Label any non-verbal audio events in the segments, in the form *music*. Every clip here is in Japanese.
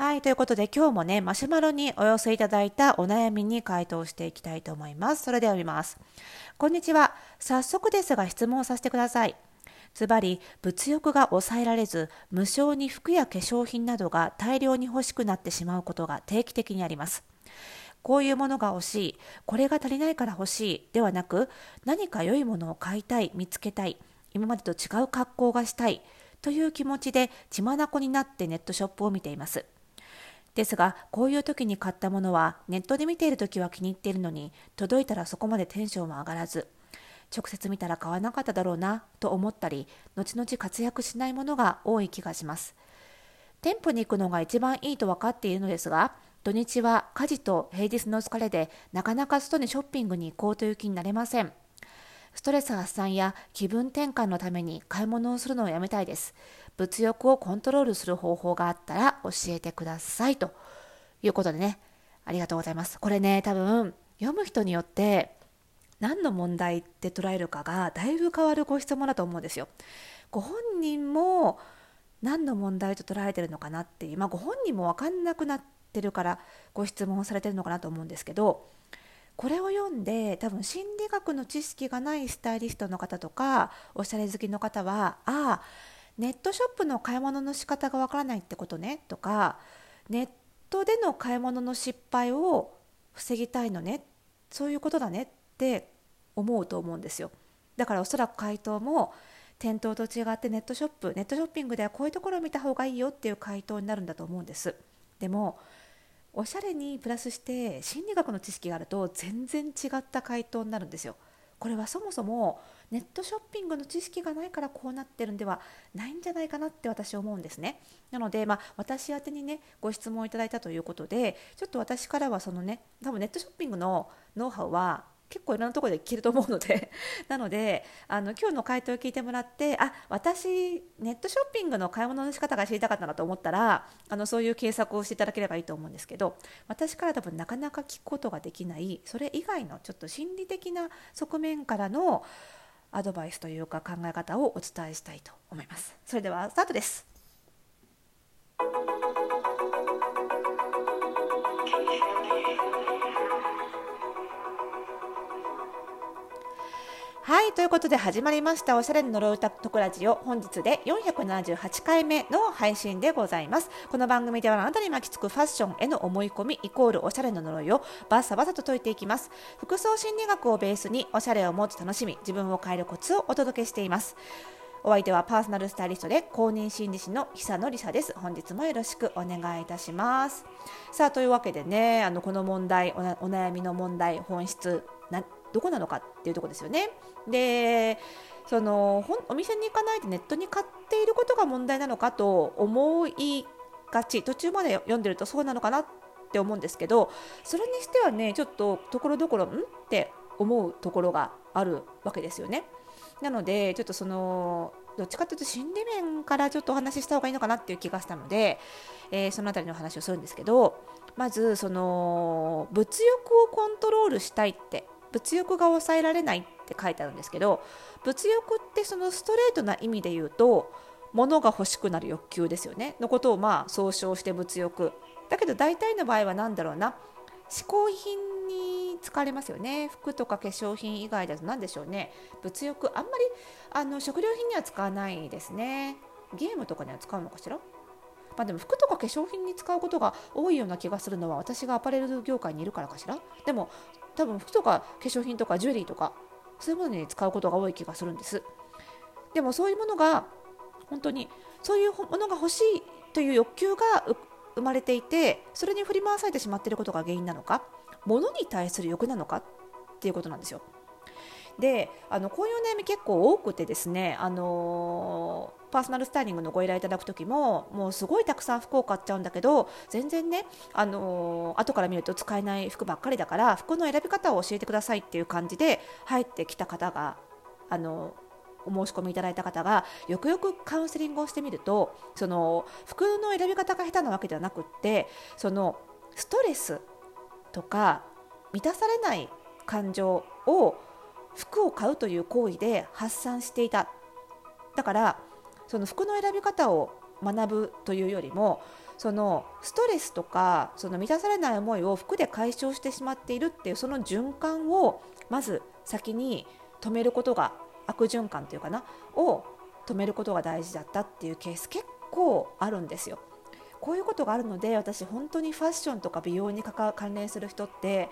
はい、ということで今日もね、マシュマロにお寄せいただいたお悩みに回答していきたいと思います。それでは読みます。こんにちは。早速ですが質問させてください。ズバリ、物欲が抑えられず、無償に服や化粧品などが大量に欲しくなってしまうことが定期的にあります。こういうものが欲しい、これが足りないから欲しいではなく、何か良いものを買いたい、見つけたい、今までと違う格好がしたいという気持ちで血眼になってネットショップを見ています。ですが、こういう時に買ったものは、ネットで見ている時は気に入っているのに、届いたらそこまでテンションも上がらず、直接見たら買わなかっただろうなと思ったり、後々活躍しないものが多い気がします。店舗に行くのが一番いいと分かっているのですが、土日は家事と平日の疲れでなかなか外にショッピングに行こうという気になれません。ストレス発散や気分転換のために買い物をするのをやめたいです。物欲をコントロールする方法があったら教えてくださいということでね。ありがとうございます。これね多分読む人によって何の問題って捉えるかがだいぶ変わるご質問だと思うんですよ。ご本人も何の問題と捉えてるのかなっていう、まあ、ご本人も分かんなくなってるからご質問されてるのかなと思うんですけどこれを読んで多分心理学の知識がないスタイリストの方とかおしゃれ好きの方はああネットショップの買い物の仕方がわからないってことねとかネットでの買い物の失敗を防ぎたいのねそういうことだねって思うと思うんですよ。だからおそらく回答も店頭と違ってネットショップネットショッピングではこういうところを見た方がいいよっていう回答になるんだと思うんです。でもおしゃれにプラスして心理学の知識があると全然違った回答になるんですよ。これはそもそもネットショッピングの知識がないからこうなってるんではないんじゃないかなって私は思うんですね。なので、まあ、私宛にねご質問いただいたということでちょっと私からはそのね多分ネットショッピングのノウハウは結構いろんなところで聞けると思うので *laughs* なのであの今日の回答を聞いてもらってあ私ネットショッピングの買い物の仕方が知りたかったなと思ったらあのそういう検索をしていただければいいと思うんですけど私から多分なかなか聞くことができないそれ以外のちょっと心理的な側面からのアドバイスというか考え方をお伝えしたいと思います。それではスタートです。はい、ということで始まりましたおしゃれの呪う歌トクラジオ本日で478回目の配信でございます。この番組ではあなたに巻きつくファッションへの思い込みイコールおしゃれの呪いをバサバサと解いていきます。服装心理学をベースにおしゃれをもっと楽しみ、自分を変えるコツをお届けしています。お相手はパーソナルスタイリストで公認心理師の久野里沙です。本日もよろしくお願いいたします。さあというわけでね、あのこの問題お悩みの問題本質などこなのかっていうとこですよね。でそのお店に行かないでネットに買っていることが問題なのかと思いがち途中まで読んでるとそうなのかなって思うんですけどそれにしてはねちょっとところどころん？って思うところがあるわけですよね。なのでちょっとそのどっちかというと心理面からちょっとお話しした方がいいのかなっていう気がしたので、えー、その辺りの話をするんですけどまずその物欲をコントロールしたいって物欲が抑えられないって書いてあるんですけど物欲ってそのストレートな意味で言うと物が欲しくなる欲求ですよね。のことをまあ総称して物欲。だけど大体の場合は何だろうな。嗜好品に使われますよね。服とか化粧品以外だと何でしょうね。物欲あんまりあの食料品には使わないですね。ゲームとかには使うのかしら？まあ、でも服とか化粧品に使うことが多いような気がするのは私がアパレル業界にいるからかしら？でも多分服とか化粧品とかジュエリーとかそういうものに使うことが多い気がするんです。でもそういうものが本当にそういうものが欲しいという欲求が生まれていてそれに振り回されてしまっていることが原因なのか物に対する欲なのかっていうことなんですよ。であのこういう悩み結構多くてですね、あのパーソナルスタイリングのご依頼いただく時ももうすごいたくさん服を買っちゃうんだけど全然ね、あの後から見ると使えない服ばっかりだから服の選び方を教えてくださいっていう感じで入ってきた方が、あのお申し込みいただいた方がよくよくカウンセリングをしてみるとその服の選び方が下手なわけではなくってそのストレスとか満たされない感情を服を買うという行為で発散していただからその服の選び方を学ぶというよりもそのストレスとかその満たされない思いを服で解消してしまっているっていうその循環をまず先に止めることが悪循環というかなを止めることが大事だったっていうケース結構あるんですよ。こういうことがあるので私本当にファッションとか美容に関連する人って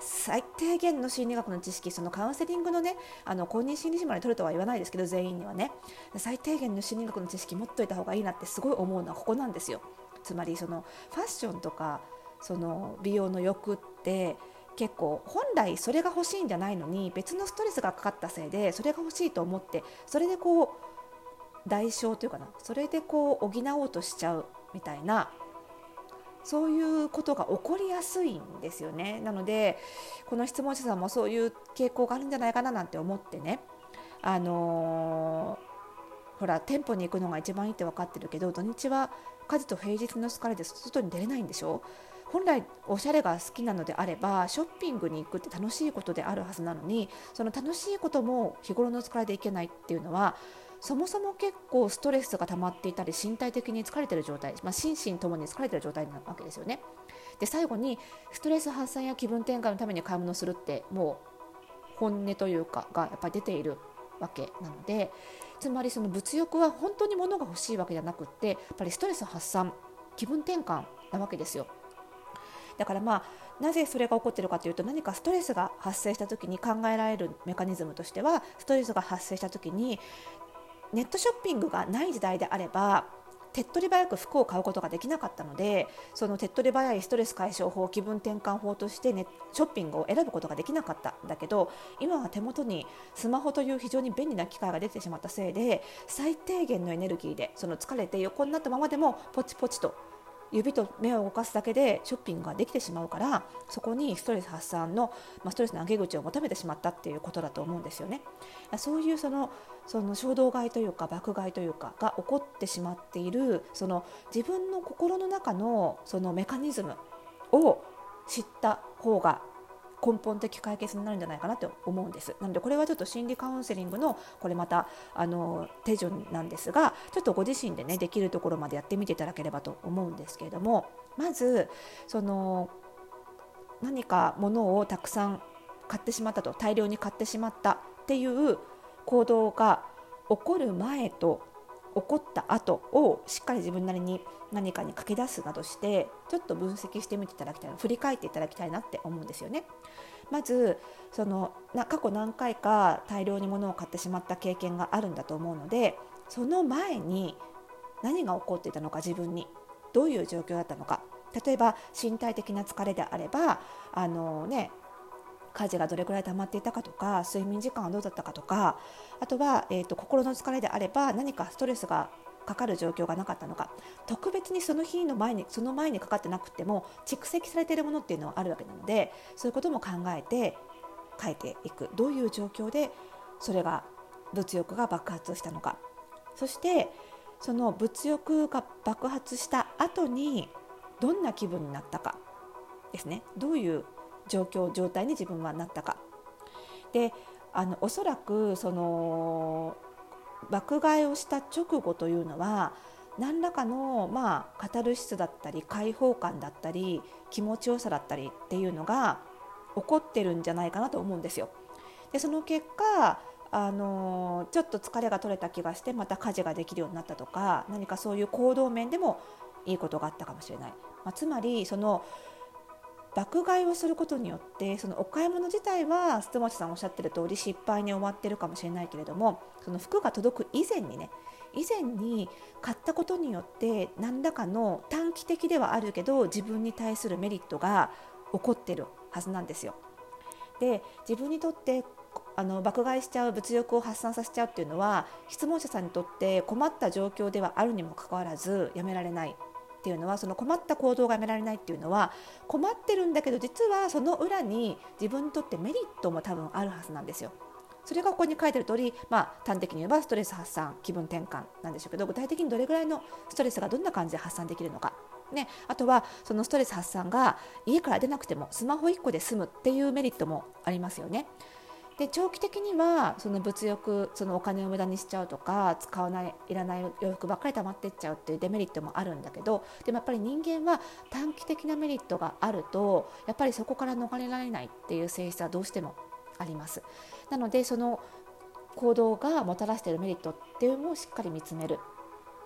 最低限の心理学の知識そのカウンセリングのねあの公認心理師まで取るとは言わないですけど全員にはね最低限の心理学の知識持っといた方がいいなってすごい思うのはここなんですよ。つまりそのファッションとかその美容の欲って結構本来それが欲しいんじゃないのに別のストレスがかかったせいでそれが欲しいと思ってそれでこう代償というかなそれでこう補おうとしちゃうみたいなそういうことが起こりやすいんですよね。なのでこの質問者さんもそういう傾向があるんじゃないかななんて思ってね。あのー、ほら店舗に行くのが一番いいって分かってるけど土日は家事と平日の疲れで外に出れないんでしょ。本来おしゃれが好きなのであればショッピングに行くって楽しいことであるはずなのにその楽しいことも日頃の疲れでいけないっていうのはそもそも結構ストレスが溜まっていたり身体的に疲れてる状態、まあ、心身ともに疲れてる状態なわけですよね。で最後にストレス発散や気分転換のために買い物するってもう本音というかがやっぱり出ているわけなのでつまりその物欲は本当に物が欲しいわけじゃなくってやっぱりストレス発散気分転換なわけですよ。だからまあなぜそれが起こっているかというと何かストレスが発生した時に考えられるメカニズムとしてはストレスが発生した時にネットショッピングがない時代であれば手っ取り早く服を買うことができなかったのでその手っ取り早いストレス解消法気分転換法としてネショッピングを選ぶことができなかったんだけど今は手元にスマホという非常に便利な機械が出てしまったせいで最低限のエネルギーでその疲れて横になったままでもポチポチと指と目を動かすだけでショッピングができてしまうからそこにストレス発散の、まあ、ストレスの上げ口を求めてしまったっていうことだと思うんですよね。そういうそのその衝動買いというか爆買いというかが起こってしまっているその自分の心の中のそのメカニズムを知った方が根本的解決になるんじゃないかなと思うんです。なのでこれはちょっと心理カウンセリングのこれまたあの手順なんですがちょっとご自身でねできるところまでやってみていただければと思うんですけれどもまずその何か物をたくさん買ってしまったと大量に買ってしまったっていう行動が起こる前と起こった後をしっかり自分なりに何かに書き出すなどしてちょっと分析してみていただきたい振り返っていただきたいなって思うんですよね。まずそのな過去何回か大量に物を買ってしまった経験があるんだと思うのでその前に何が起こっていたのか自分にどういう状況だったのか例えば身体的な疲れであればあのね家事がどれくらい溜まっていたかとか睡眠時間はどうだったかとかあとは、えーと、心の疲れであれば何かストレスがかかる状況がなかったのか。特別にその日の前にその前にかかってなくても蓄積されているものっていうのはあるわけなのでそういうことも考えて書いていく。どういう状況でそれが物欲が爆発したのか。そしてその物欲が爆発した後にどんな気分になったかですね。どういう状況状態に自分はなったか。であのおそらくその爆買いをした直後というのは何らかの、まあ、カタルシスだったり解放感だったり気持ちよさだったりっていうのが起こってるんじゃないかなと思うんですよ。でその結果あのちょっと疲れが取れた気がしてまた家事ができるようになったとか何かそういう行動面でもいいことがあったかもしれない。まあ、つまりその爆買いをすることによってそのお買い物自体は須町さんおっしゃってる通り失敗に終わってるかもしれないけれどもその服が届く以前にね以前に買ったことによって何らかの短期的ではあるけど自分に対するメリットが起こってるはずなんですよ。で自分にとってあの爆買いしちゃう物欲を発散させちゃうっていうのは質問者さんにとって困った状況ではあるにもかかわらずやめられないっていうのはその困った行動がやめられないっていうのは困ってるんだけど実はその裏に自分にとってメリットも多分あるはずなんですよ。それがここに書いてある通り、まあ、端的に言えばストレス発散気分転換なんでしょうけど具体的にどれぐらいのストレスがどんな感じで発散できるのか、ね、あとはそのストレス発散が家から出なくてもスマホ1個で済むっていうメリットもありますよね。で長期的にはその物欲そのお金を無駄にしちゃうとか使わないいらない洋服ばっかり溜まってっちゃうっていうデメリットもあるんだけどでもやっぱり人間は短期的なメリットがあるとやっぱりそこから逃れられないっていう性質はどうしてもあります。なのでその行動がもたらしているメリットっていうのをしっかり見つめる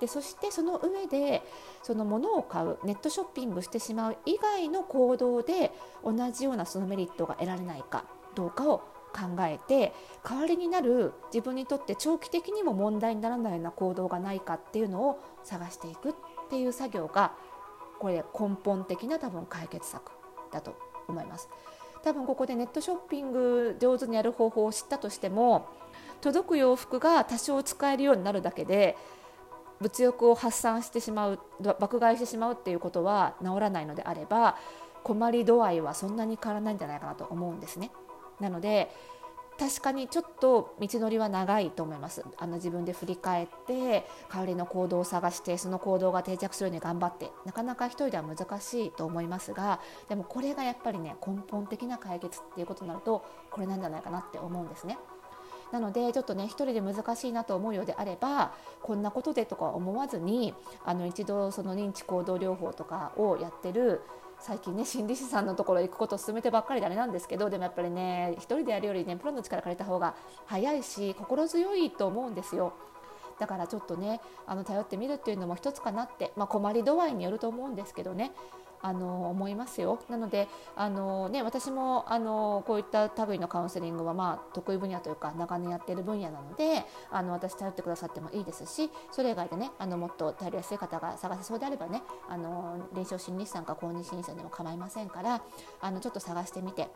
でそしてその上でその物を買うネットショッピングしてしまう以外の行動で同じようなそのメリットが得られないかどうかを考えて代わりになる自分にとって長期的にも問題にならないような行動がないかっていうのを探していくっていう作業がこれ根本的な多分解決策だと思います。多分ここでネットショッピング上手にやる方法を知ったとしても届く洋服が多少使えるようになるだけで物欲を発散してしまう爆買いしてしまうっていうことは治らないのであれば困り度合いはそんなに変わらないんじゃないかなと思うんですね。なので確かにちょっと道のりは長いと思いますあの自分で振り返って代わりの行動を探してその行動が定着するように頑張ってなかなか一人では難しいと思いますがでもこれがやっぱりね根本的な解決っていうことになるとこれなんじゃないかなって思うんですね。なのでちょっとね一人で難しいなと思うようであればこんなことでとか思わずにあの一度その認知行動療法とかをやってる最近ね心理師さんのところ行くことを勧めてばっかりであれなんですけどでもやっぱりね一人でやるよりねプロの力借りた方が早いし心強いと思うんですよ。だからちょっとねあの頼ってみるっていうのも一つかなって、まあ、困り度合いによると思うんですけどねあの思いますよ。なのであの、ね、私もあのこういった類のカウンセリングは、まあ、得意分野というか長年やっている分野なのであの私頼ってくださってもいいですしそれ以外でねあのもっと頼りやすい方が探せそうであればねあの臨床心理士さんか公認心理師さんでも構いませんからあのちょっと探してみて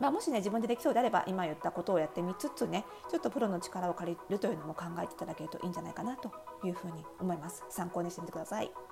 まあ、もしね自分でできそうであれば今言ったことをやってみつつねちょっとプロの力を借りるというのも考えていただけるといいんじゃないかなというふうに思います参考にしてみてください。